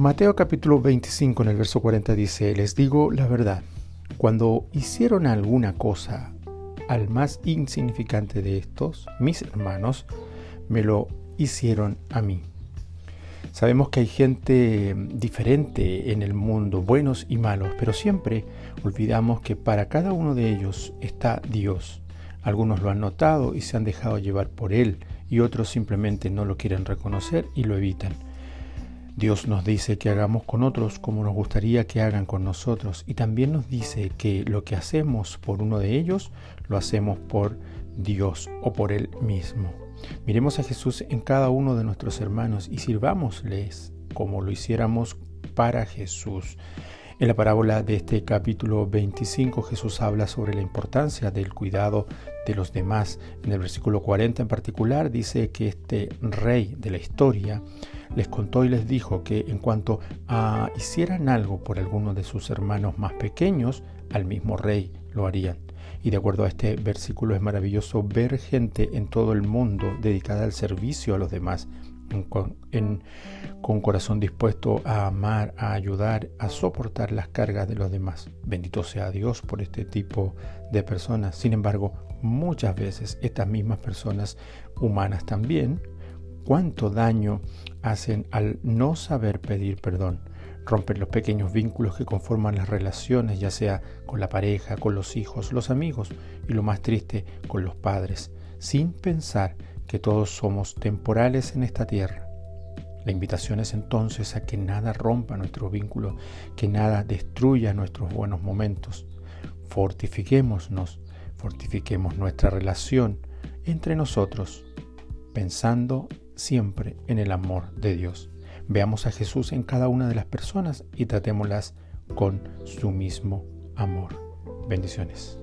Mateo capítulo 25 en el verso 40 dice, les digo la verdad, cuando hicieron alguna cosa al más insignificante de estos, mis hermanos, me lo hicieron a mí. Sabemos que hay gente diferente en el mundo, buenos y malos, pero siempre olvidamos que para cada uno de ellos está Dios. Algunos lo han notado y se han dejado llevar por Él, y otros simplemente no lo quieren reconocer y lo evitan. Dios nos dice que hagamos con otros como nos gustaría que hagan con nosotros y también nos dice que lo que hacemos por uno de ellos lo hacemos por Dios o por Él mismo. Miremos a Jesús en cada uno de nuestros hermanos y sirvámosles como lo hiciéramos para Jesús. En la parábola de este capítulo 25 Jesús habla sobre la importancia del cuidado de los demás. En el versículo 40 en particular dice que este rey de la historia les contó y les dijo que en cuanto a hicieran algo por alguno de sus hermanos más pequeños, al mismo rey lo harían. Y de acuerdo a este versículo es maravilloso ver gente en todo el mundo dedicada al servicio a los demás, con, con corazón dispuesto a amar, a ayudar, a soportar las cargas de los demás. Bendito sea Dios por este tipo de personas. Sin embargo, muchas veces estas mismas personas humanas también, cuánto daño hacen al no saber pedir perdón. Rompen los pequeños vínculos que conforman las relaciones, ya sea con la pareja, con los hijos, los amigos y lo más triste, con los padres, sin pensar que todos somos temporales en esta tierra. La invitación es entonces a que nada rompa nuestro vínculo, que nada destruya nuestros buenos momentos. Fortifiquémonos, fortifiquemos nuestra relación entre nosotros, pensando siempre en el amor de Dios. Veamos a Jesús en cada una de las personas y tratémoslas con su mismo amor. Bendiciones.